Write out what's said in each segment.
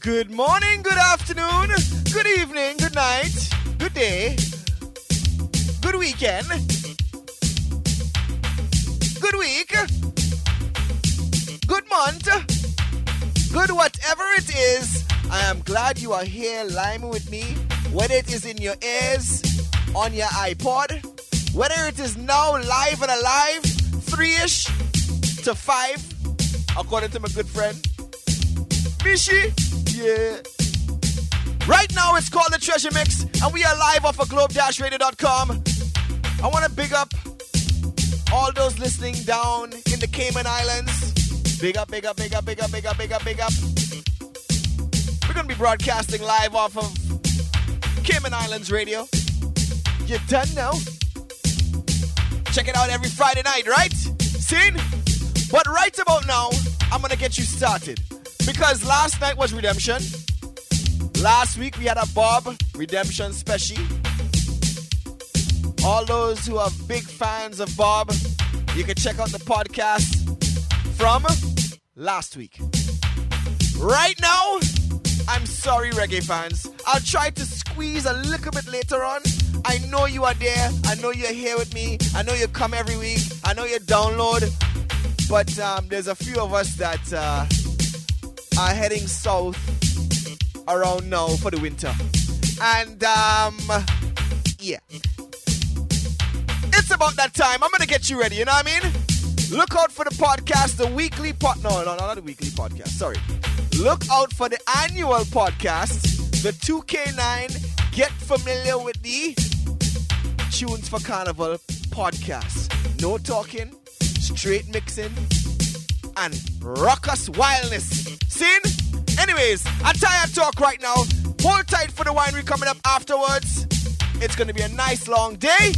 Good morning, good afternoon, good evening, good night, good day, good weekend, good week, good month, good whatever it is. I am glad you are here liming with me, whether it is in your ears, on your iPod, whether it is now live and alive, three ish to five, according to my good friend. Mishi, yeah. Right now it's called the Treasure Mix, and we are live off of globe-radio.com. I want to big up all those listening down in the Cayman Islands. Big up, big up, big up, big up, big up, big up, big up. We're gonna be broadcasting live off of Cayman Islands Radio. You done now? Check it out every Friday night, right? Seen? But right about now, I'm gonna get you started. Because last night was redemption. Last week we had a Bob redemption special. All those who are big fans of Bob, you can check out the podcast from last week. Right now, I'm sorry, reggae fans. I'll try to squeeze a little bit later on. I know you are there. I know you're here with me. I know you come every week. I know you download. But um, there's a few of us that uh, are heading south around now for the winter. And um, yeah. It's about that time. I'm gonna get you ready, you know what I mean? Look out for the podcast, the weekly pod no, no, no, not the weekly podcast, sorry. Look out for the annual podcast, the 2K9 Get Familiar with the Tunes for Carnival podcast. No talking, straight mixing, and raucous wildness. Seen? Anyways, I tired talk right now. Hold tight for the winery coming up afterwards. It's gonna be a nice long day.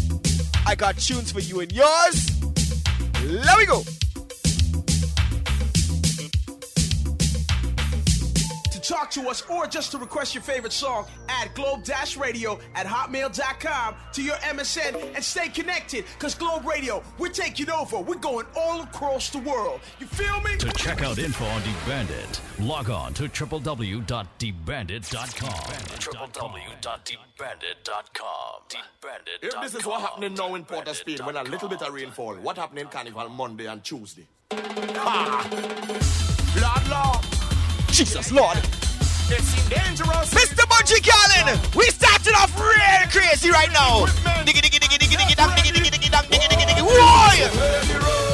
I got tunes for you and yours. Let me go. Talk to us or just to request your favorite song, add globe-radio at hotmail.com to your MSN and stay connected. Cause Globe Radio, we're taking over. We're going all across the world. You feel me? To check out info on DeBandit, log on to www.debandit.com. www.debandit.com. Debandit.com. If this is what happening now in Port of Spain when a little bit of rainfall, what happened in Carnival Monday and Tuesday? Ha! Lord, Lord, Jesus Lord. dangerous. Mr. Bunji Garlin, we starting off real crazy right now. Diggy diggy diggy diggy diggy diggy diggy diggy dang diggy diggy diggy.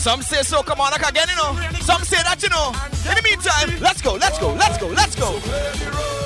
Some say so, come on, I can't again, you know. Some say that, you know. In the meantime, let's go, let's go, let's go, let's go.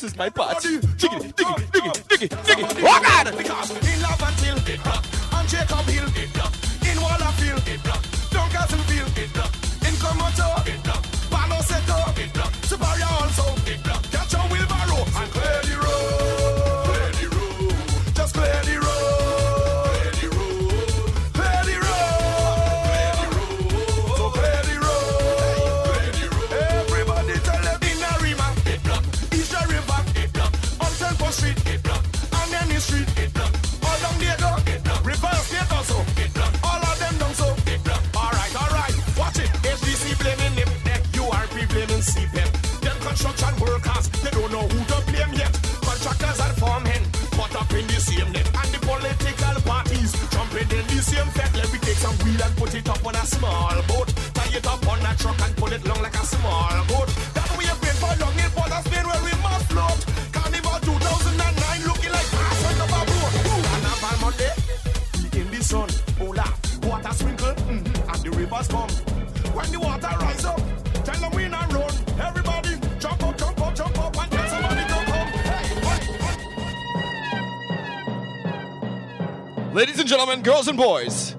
this is my Ladies and gentlemen, girls and boys,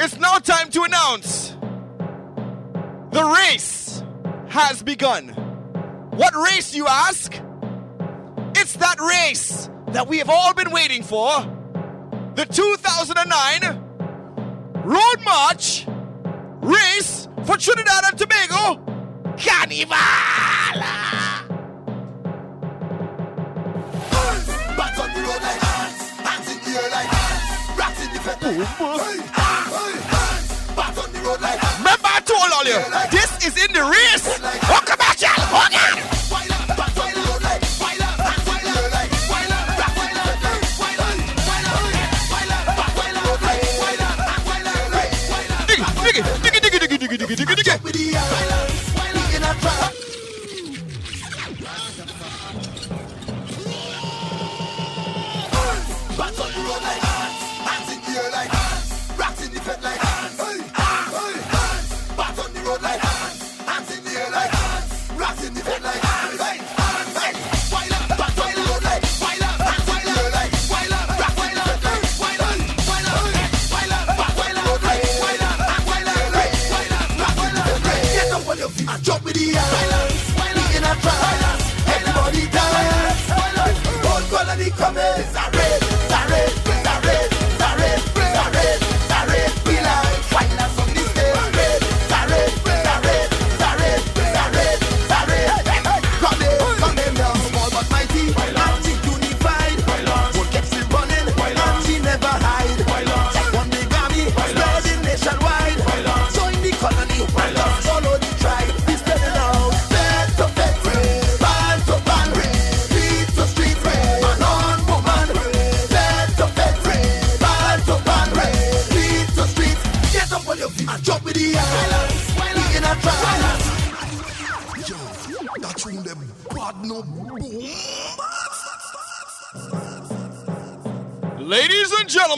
it's now time to announce the race has begun. What race, you ask? It's that race that we have all been waiting for the 2009 Road March Race for Trinidad and Tobago Carnival! The road like Remember, I told all you, this is in the race.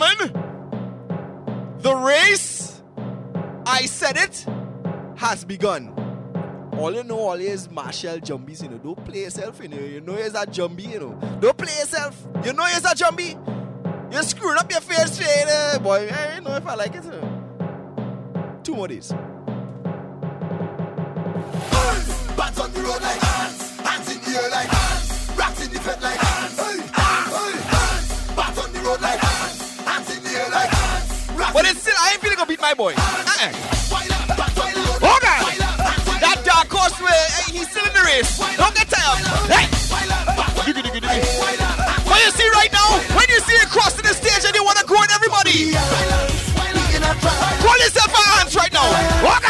gentlemen, the race, I said it, has begun. All you know, all is Marshall Jumbies, you know. Don't play yourself, you know. You know, is a Jumbie, you know. Don't play yourself. You know, is a Jumbie. You're screwing up your face today, you know. boy. I don't know if I like it. You know. Two more days. Hands, bats on the road like hands, hands in the air like hands, rats in the pit like hands. I ain't feeling gonna beat my boy. Uh-uh. Hold on. That dark horse uh, way, he's still in the race. Don't get tired. Hey. What you see right now, when you see it crossing the stage and you wanna grow everybody, call yourself a hands right now. Walk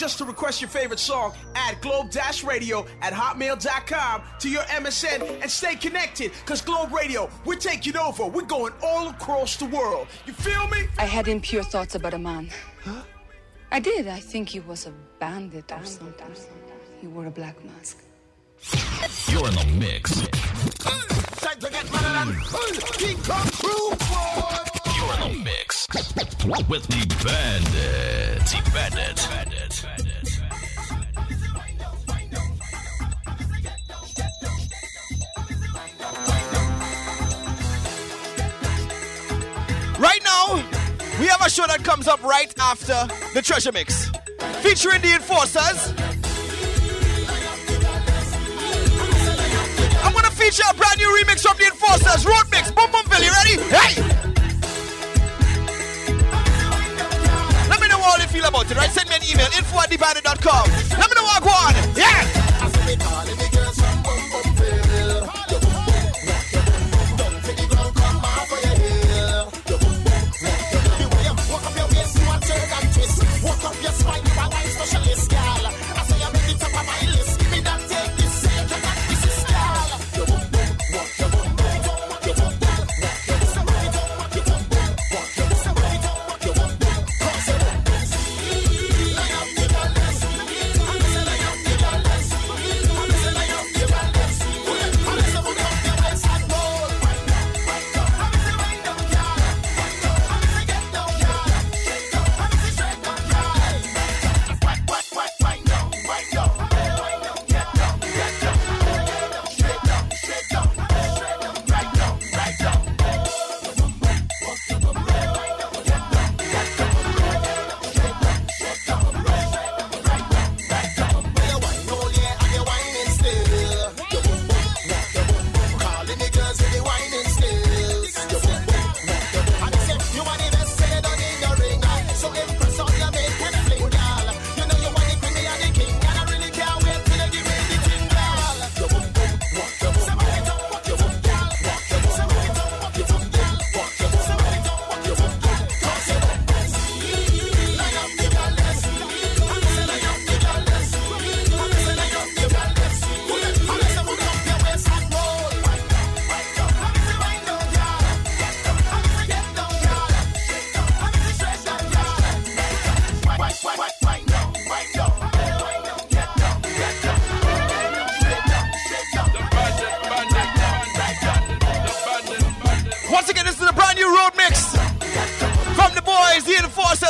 just to request your favorite song, add Globe Dash Radio at hotmail.com to your MSN and stay connected because Globe Radio, we're taking over. We're going all across the world. You feel me? I had impure thoughts about a man. Huh? I did. I think he was a bandit or something. He wore a black mask. You're in the mix. Time to get mad and King Kong crew. You're in the mix with the bandit. The bandit. bandit. We have a show that comes up right after the Treasure Mix, featuring the Enforcers. I'm gonna feature a brand new remix from the Enforcers, Road Mix, Boom Boom Philly. Ready? Hey! Let me know how you feel about it, right? Send me an email, info at Let me know what I go on.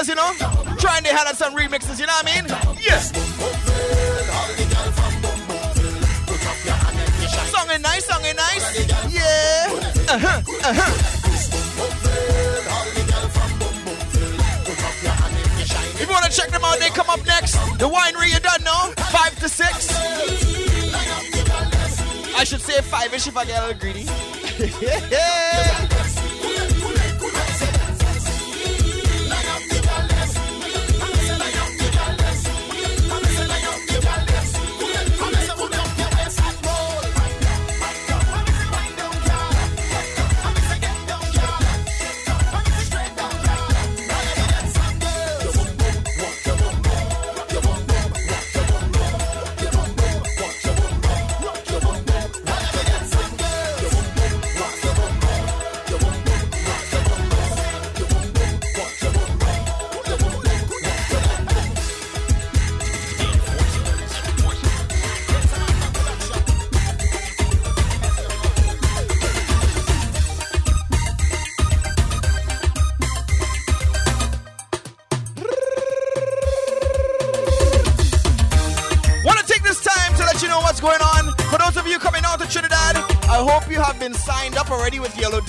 Fellas, you know, trying to hand at some remixes, you know what I mean? Yes. Song is nice, song is nice. Yeah. Uh-huh, uh-huh. If you want to check them out, they come up next. The winery, you done know? Five to six. I should say five-ish if I get a little greedy. Want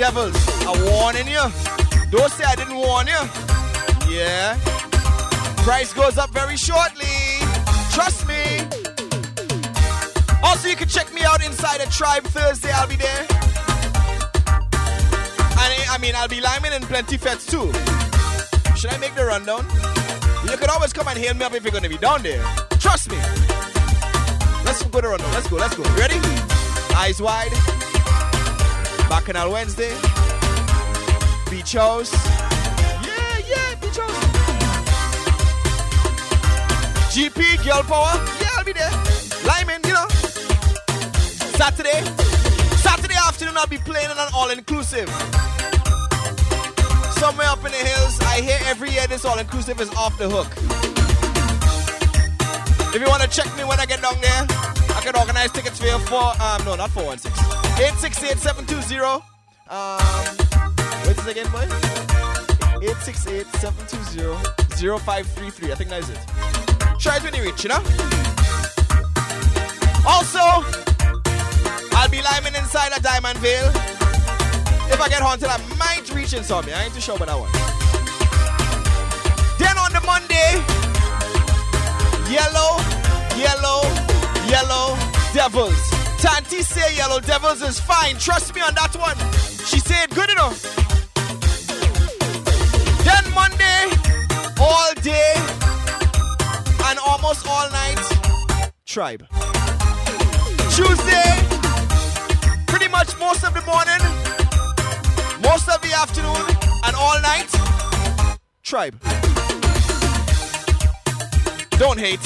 Devils. I'm warning you. Don't say I didn't warn you. Yeah. Price goes up very shortly. Trust me. Also, you can check me out inside a tribe Thursday. I'll be there. And I mean, I'll be liming and plenty fetes too. Should I make the rundown? You could always come and hail me up if you're gonna be down there. Trust me. Let's go to rundown. Let's go. Let's go. Ready? Eyes wide. Bacchanal Wednesday. Beach House. Yeah, yeah, Beach House. GP, Girl Power. Yeah, I'll be there. Liming, you know. Saturday. Saturday afternoon, I'll be playing on an all-inclusive. Somewhere up in the hills, I hear every year this all-inclusive is off the hook. If you want to check me when I get down there, I can organize tickets for you for, um, no, not 416. 868-720. Um, what's this again, boy? 868-720-0533. I think that is it. Try it when you reach, you know? Also, I'll be liming inside a Diamond Veil. If I get haunted, I might reach in some. I ain't too sure about that one. Then on the Monday, yellow, yellow, yellow devils. Tanti say yellow devils is fine. Trust me on that one. She said good enough. Then Monday, all day and almost all night, tribe. Tuesday, pretty much most of the morning, most of the afternoon, and all night, tribe. Don't hate.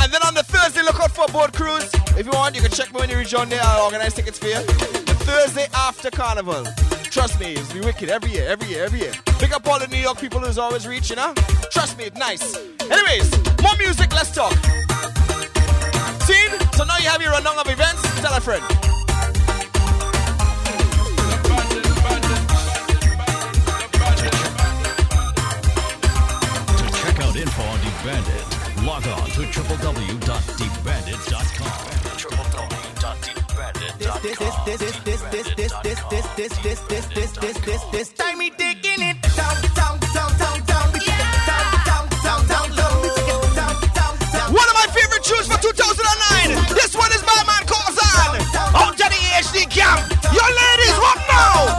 And then on the Thursday, look out for a boat cruise. If you want, you can check me when you reach on there. I'll organize tickets for you. The Thursday after Carnival. Trust me, it's be wicked every year, every year, every year. Pick up all the New York people who's always reaching, huh? Trust me, it's nice. Anyways, more music, let's talk. Seen? So now you have your rundown of events. Tell a friend. Log on to www.debandit.com. www.debandit.com. this, this, this, this, this, this, this, this, this, this, this, this, this, this, this, this time we it down, down, down, down, down, we take it down, down, down, down, down, we take it down, down, down. One of my favorite tunes for 2009. This one is by man Kozan. Out to the HD camp. Your ladies, what now?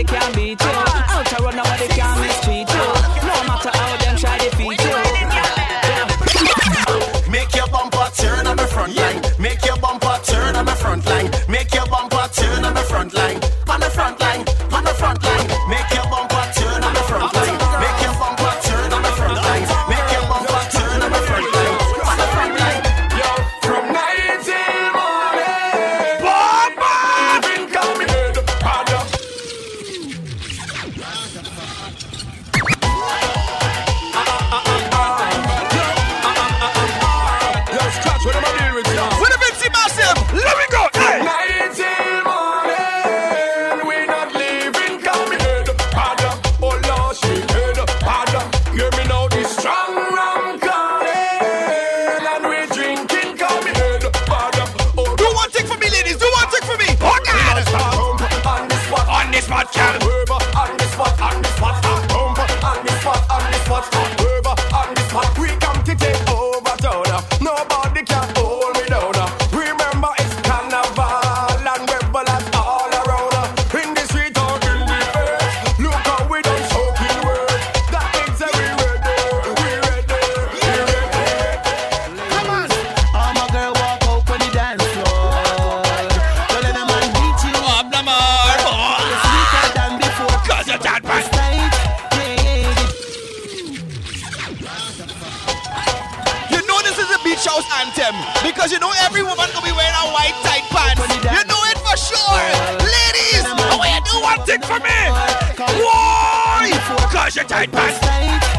nobody can beat you. Out to run, nobody anthem. Because you know every woman gonna be wearing a white tight pants. You know it for sure. Ladies, I you do one thing for me. Why? Cause your tight pants.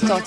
Had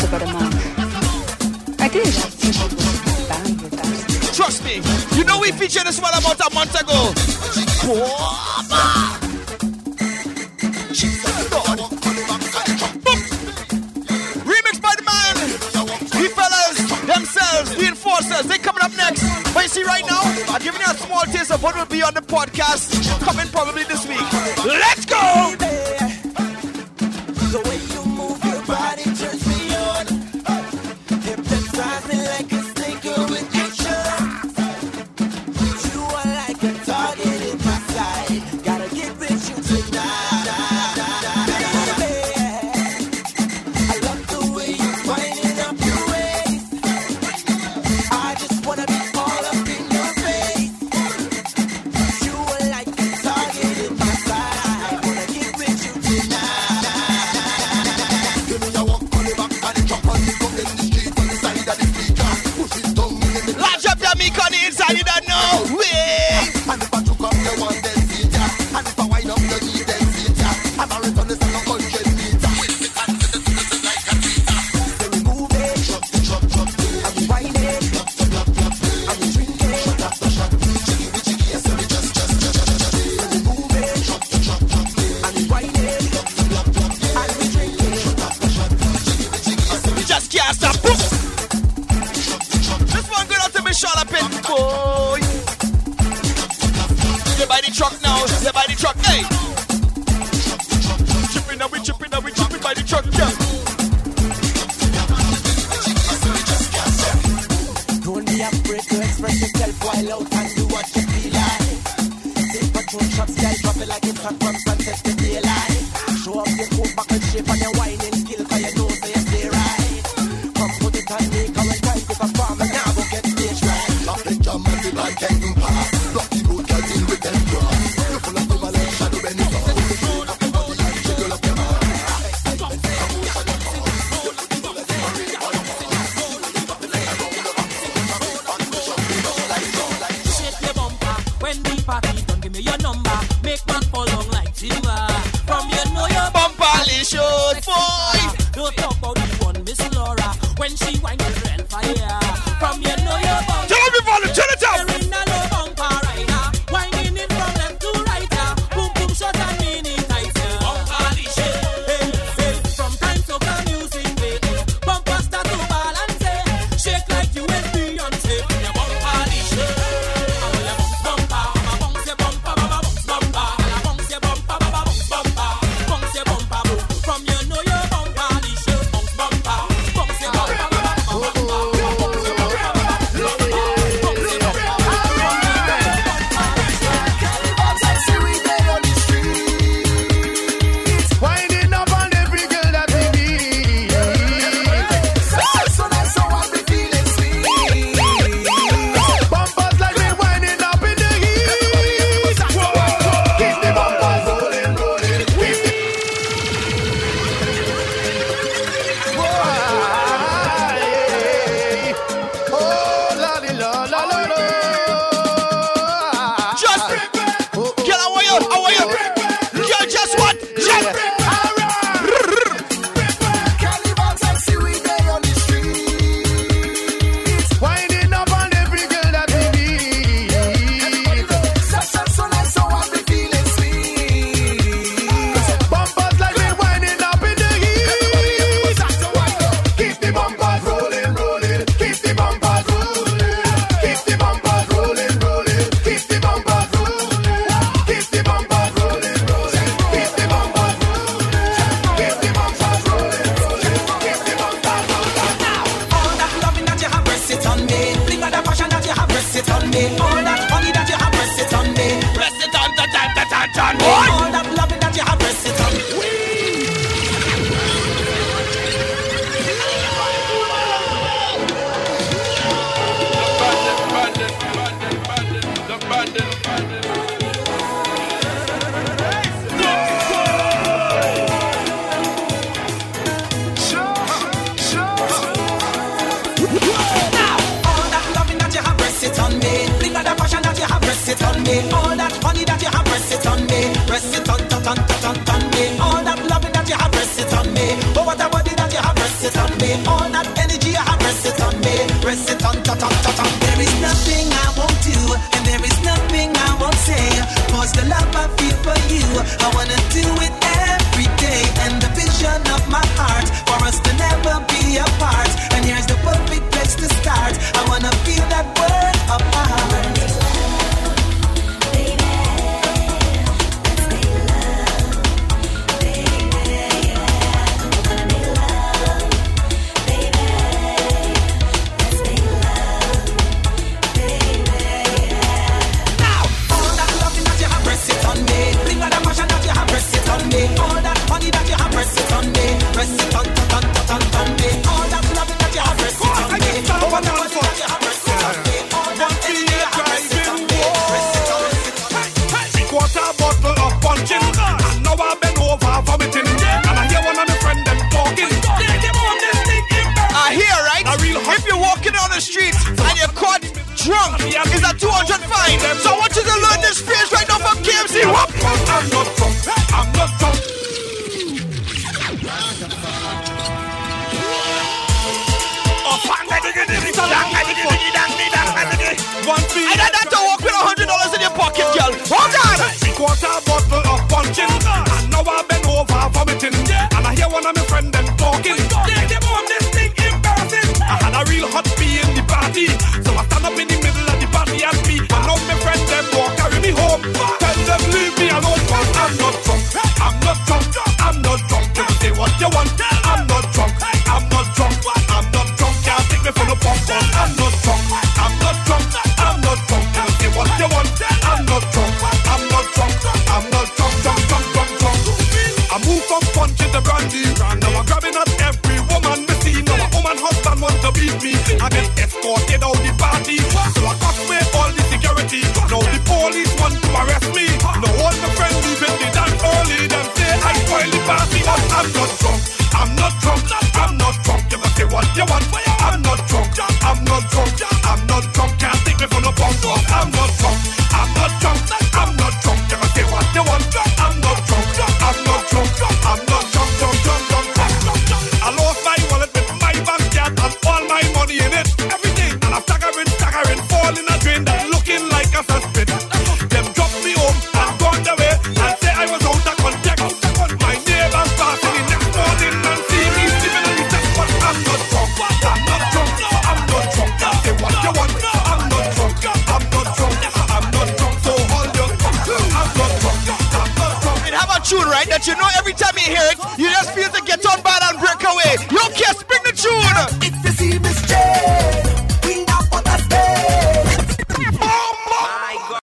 one fee. I got that to walk with a hundred dollars in your pocket, girl. Hold on. Three quarter bottle of puncheon, and now I've been over vomiting, yeah. and I hear one of my friends them talking. Oh, yeah, they want this thing embarrassing. I had a real hot pee in the party, so I stand up in the middle of the party and pee. And now my friend them walk carry me home. Tell them leave me alone, cause I'm not drunk. I'm not drunk. I'm not drunk. You say what you want. I'm not drunk. I'm not drunk. I'm not drunk. Can't take me for no punk. I'm not